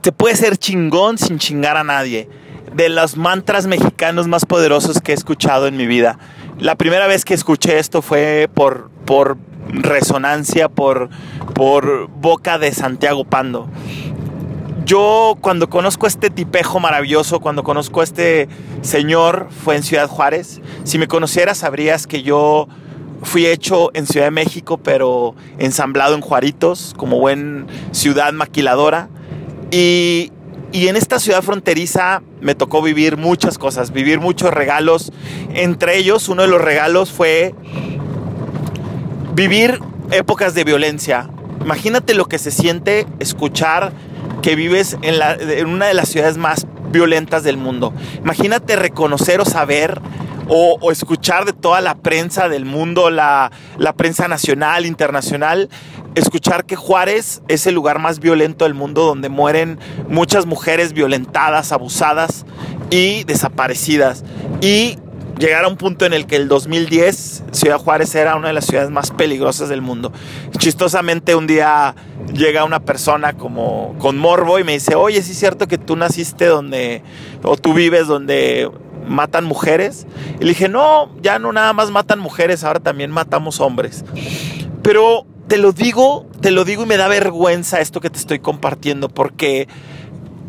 te puede ser chingón sin chingar a nadie. De los mantras mexicanos más poderosos que he escuchado en mi vida. La primera vez que escuché esto fue por, por resonancia, por, por boca de Santiago Pando. Yo cuando conozco a este tipejo maravilloso, cuando conozco a este señor, fue en Ciudad Juárez. Si me conocieras sabrías que yo fui hecho en Ciudad de México, pero ensamblado en Juaritos, como buen ciudad maquiladora. Y, y en esta ciudad fronteriza me tocó vivir muchas cosas, vivir muchos regalos. Entre ellos, uno de los regalos fue vivir épocas de violencia. Imagínate lo que se siente escuchar que vives en, la, en, una de las ciudades más violentas del mundo. Imagínate reconocer o saber o, escuchar de toda la prensa del mundo, la, la, prensa nacional, internacional, escuchar que Juárez es el lugar más violento del mundo donde mueren muchas mujeres violentadas, abusadas y desaparecidas. Y llegar a un punto en el que el 2010 Ciudad Juárez era una de las ciudades más peligrosas del mundo. Chistosamente un día llega una persona como con morbo y me dice, oye, ¿sí es cierto que tú naciste donde, o tú vives donde matan mujeres? Y le dije, no, ya no nada más matan mujeres, ahora también matamos hombres. Pero te lo digo, te lo digo y me da vergüenza esto que te estoy compartiendo porque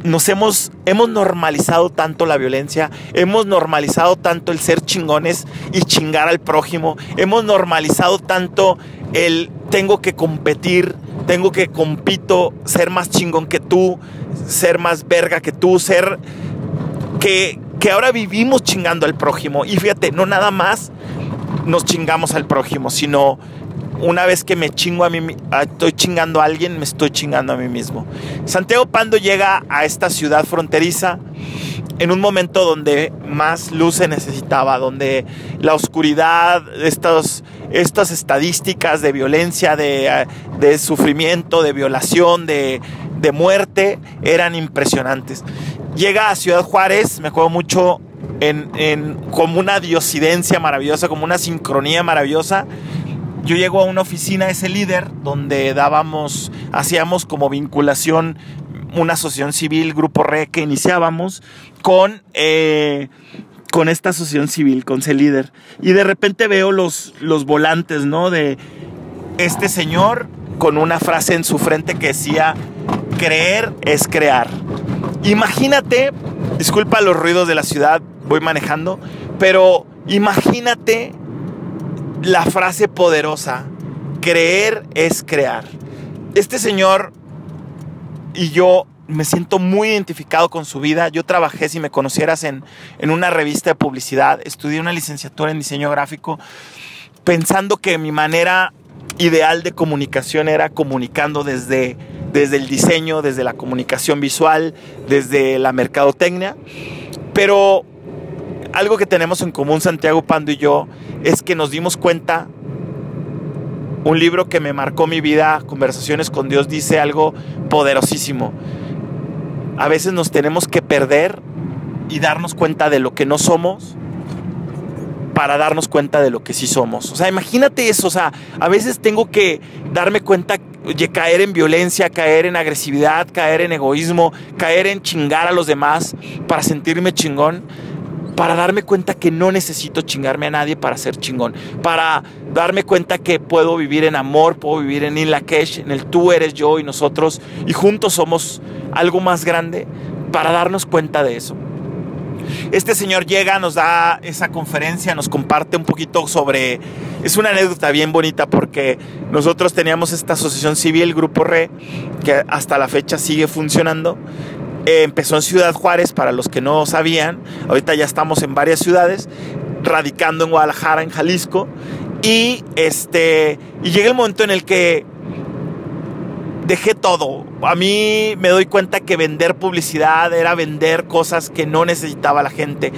nos hemos, hemos normalizado tanto la violencia, hemos normalizado tanto el ser chingones y chingar al prójimo, hemos normalizado tanto el tengo que competir, tengo que compito, ser más chingón que tú, ser más verga que tú, ser que, que ahora vivimos chingando al prójimo. Y fíjate, no nada más nos chingamos al prójimo, sino una vez que me chingo a mí, estoy chingando a alguien, me estoy chingando a mí mismo. Santiago Pando llega a esta ciudad fronteriza en un momento donde más luz se necesitaba, donde la oscuridad, estos, estas estadísticas de violencia, de, de sufrimiento, de violación, de, de muerte, eran impresionantes. Llega a Ciudad Juárez, me acuerdo mucho, en, en, como una diosidencia maravillosa, como una sincronía maravillosa yo llego a una oficina, ese líder, donde dábamos, hacíamos como vinculación una asociación civil, Grupo RE, que iniciábamos con, eh, con esta asociación civil, con ese líder. Y de repente veo los, los volantes, ¿no? De este señor con una frase en su frente que decía, creer es crear. Imagínate, disculpa los ruidos de la ciudad, voy manejando, pero imagínate la frase poderosa, creer es crear. Este señor y yo me siento muy identificado con su vida. Yo trabajé, si me conocieras, en, en una revista de publicidad, estudié una licenciatura en diseño gráfico, pensando que mi manera ideal de comunicación era comunicando desde, desde el diseño, desde la comunicación visual, desde la mercadotecnia. Pero algo que tenemos en común Santiago Pando y yo es que nos dimos cuenta, un libro que me marcó mi vida, Conversaciones con Dios, dice algo poderosísimo. A veces nos tenemos que perder y darnos cuenta de lo que no somos para darnos cuenta de lo que sí somos. O sea, imagínate eso, o sea, a veces tengo que darme cuenta caer en violencia, caer en agresividad, caer en egoísmo, caer en chingar a los demás para sentirme chingón para darme cuenta que no necesito chingarme a nadie para ser chingón, para darme cuenta que puedo vivir en amor, puedo vivir en Inlakesh, en el tú eres yo y nosotros, y juntos somos algo más grande, para darnos cuenta de eso. Este señor llega, nos da esa conferencia, nos comparte un poquito sobre... Es una anécdota bien bonita porque nosotros teníamos esta asociación civil, Grupo RE, que hasta la fecha sigue funcionando. Eh, empezó en Ciudad Juárez, para los que no sabían. Ahorita ya estamos en varias ciudades, radicando en Guadalajara, en Jalisco. Y, este, y llega el momento en el que dejé todo. A mí me doy cuenta que vender publicidad era vender cosas que no necesitaba la gente.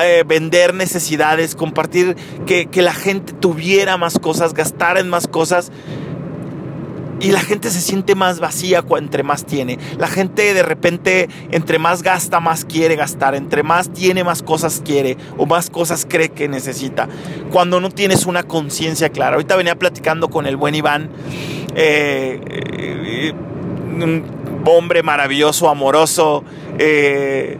Eh, vender necesidades, compartir, que, que la gente tuviera más cosas, gastar en más cosas y la gente se siente más vacía entre más tiene. La gente de repente, entre más gasta, más quiere gastar. Entre más tiene, más cosas quiere o más cosas cree que necesita. Cuando no tienes una conciencia clara. Ahorita venía platicando con el buen Iván. Eh, eh, un hombre maravilloso, amoroso, eh,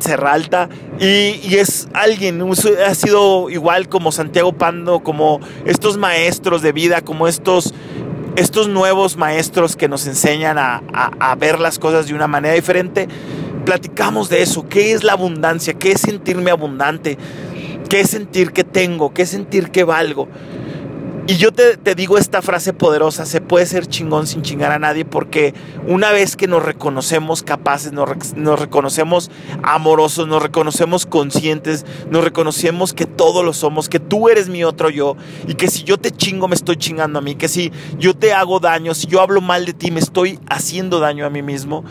Serralta, y, es alguien, ha sido igual como Santiago Pando, como estos maestros de vida, como estos, estos nuevos maestros que nos enseñan a, a, a ver las cosas de una manera diferente. Platicamos de eso, qué es la abundancia, qué es sentirme abundante, qué es sentir que tengo, qué es sentir que valgo. Y yo te, te, digo esta frase poderosa, se puede ser chingón sin chingar a nadie porque una vez que nos reconocemos capaces, nos, nos, reconocemos amorosos, nos reconocemos conscientes, nos reconocemos que todos lo somos, que tú eres mi otro yo y que si yo te chingo me estoy chingando a mí, que si yo te hago daño, si yo hablo mal de ti me estoy haciendo daño a mí mismo,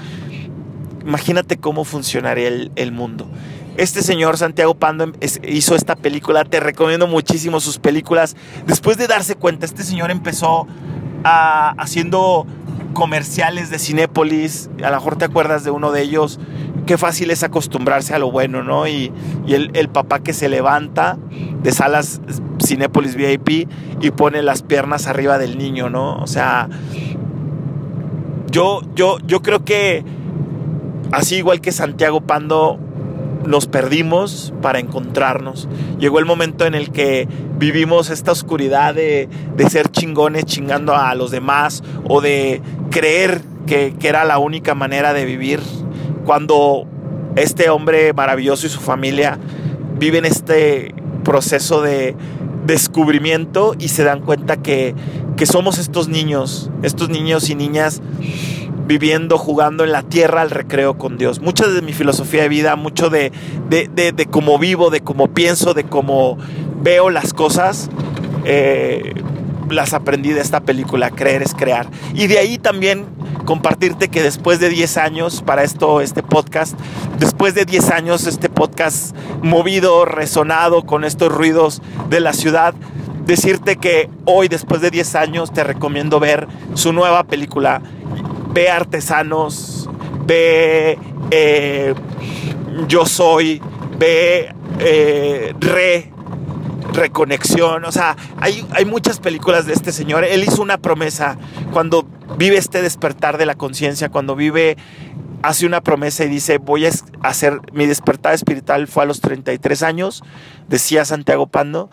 imagínate cómo funcionaría el, el mundo. Este señor Santiago Pando hizo esta película, te recomiendo muchísimo sus películas. Después de darse cuenta, este señor empezó a, haciendo comerciales de Cinépolis, a lo mejor te acuerdas de uno de ellos, qué fácil es acostumbrarse a lo bueno, ¿no? Y, y el, el, papá que se levanta de salas Cinépolis VIP y pone las piernas arriba del niño, ¿no? O sea, yo, yo, yo creo que así igual que Santiago Pando, nos perdimos para encontrarnos. Llegó el momento en el que vivimos esta oscuridad de, de ser chingones chingando a los demás o de creer que, que, era la única manera de vivir. Cuando este hombre maravilloso y su familia viven este proceso de descubrimiento y se dan cuenta que, que somos estos niños, estos niños y niñas viviendo, jugando en la tierra al recreo con Dios. Mucha de mi filosofía de vida, mucho de, de, de, cómo vivo, de cómo pienso, de cómo veo las cosas, eh, las aprendí de esta película, Creer es Crear. Y de ahí también compartirte que después de 10 años, para esto, este podcast, después de 10 años, este podcast movido, resonado con estos ruidos de la ciudad, decirte que hoy, después de 10 años, te recomiendo ver su nueva película ve artesanos, ve eh, yo soy, ve eh, re, reconexión, o sea, hay, hay muchas películas de este señor. Él hizo una promesa cuando vive este despertar de la conciencia, cuando vive hace una promesa y dice, voy a hacer, mi despertar espiritual fue a los 33 años, decía Santiago Pando,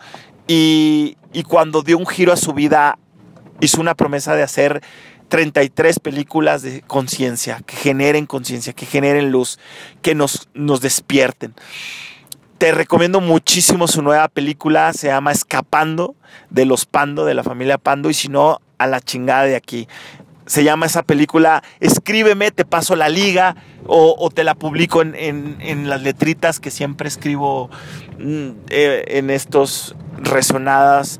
y, y cuando dio un giro a su vida, hizo una promesa de hacer 33 películas de conciencia, que generen conciencia, que generen luz, que nos, nos despierten. Te recomiendo muchísimo su nueva película, se llama Escapando de los Pando, de la familia Pando, y si no, a la chingada de aquí. Se llama esa película, escríbeme, te paso la liga o, te la publico en, en, en, las letritas que siempre escribo mm, eh, en estos resonadas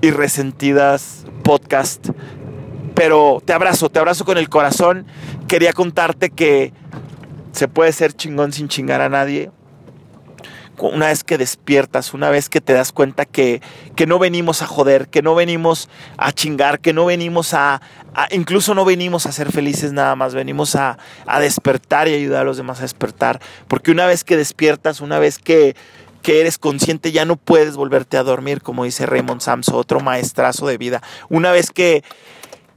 y resentidas podcast. Pero te abrazo, te abrazo con el corazón. Quería contarte que se puede ser chingón sin chingar a nadie. Una vez que despiertas, una vez que te das cuenta que, que no venimos a joder, que no venimos a chingar, que no venimos a, a incluso no venimos a ser felices nada más, venimos a, a despertar y ayudar a los demás a despertar. Porque una vez que despiertas, una vez que, que eres consciente, ya no puedes volverte a dormir, como dice Raymond Samso, otro maestrazo de vida. Una vez que,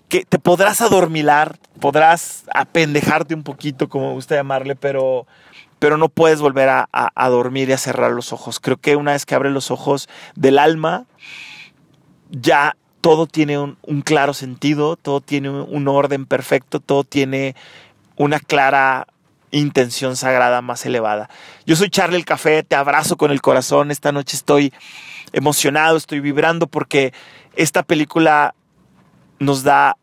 que te podrás adormilar, podrás apendejarte un poquito, como me gusta llamarle, pero, pero no puedes volver a, dormir y a cerrar los ojos. Creo que una vez que abres los ojos del alma, ya todo tiene un, claro sentido, todo tiene un orden perfecto, todo tiene una clara intención sagrada más elevada. Yo soy Charlie el Café, te abrazo con el corazón. Esta noche estoy emocionado, estoy vibrando porque esta película nos da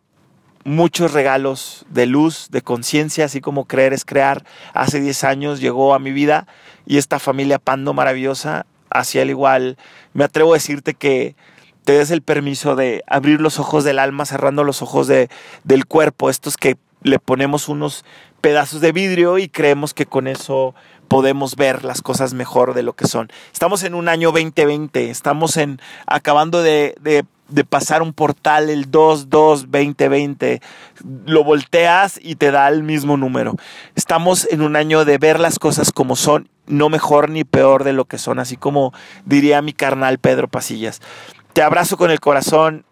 muchos regalos de luz, de conciencia, así como creer es crear. Hace 10 años llegó a mi vida y esta familia Pando maravillosa, hacia el igual, me atrevo a decirte que te des el permiso de abrir los ojos del alma, cerrando los ojos de, del cuerpo, estos que le ponemos unos pedazos de vidrio y creemos que con eso podemos ver las cosas mejor de lo que son. Estamos en un año 2020, estamos en acabando de, de, de pasar un portal el 22-2020, lo volteas y te da el mismo número. Estamos en un año de ver las cosas como son, no mejor ni peor de lo que son, así como diría mi carnal Pedro Pasillas. Te abrazo con el corazón,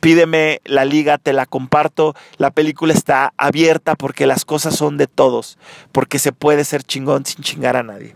pídeme la liga, te la comparto. La película está abierta porque las cosas son de todos, porque se puede ser chingón sin chingar a nadie.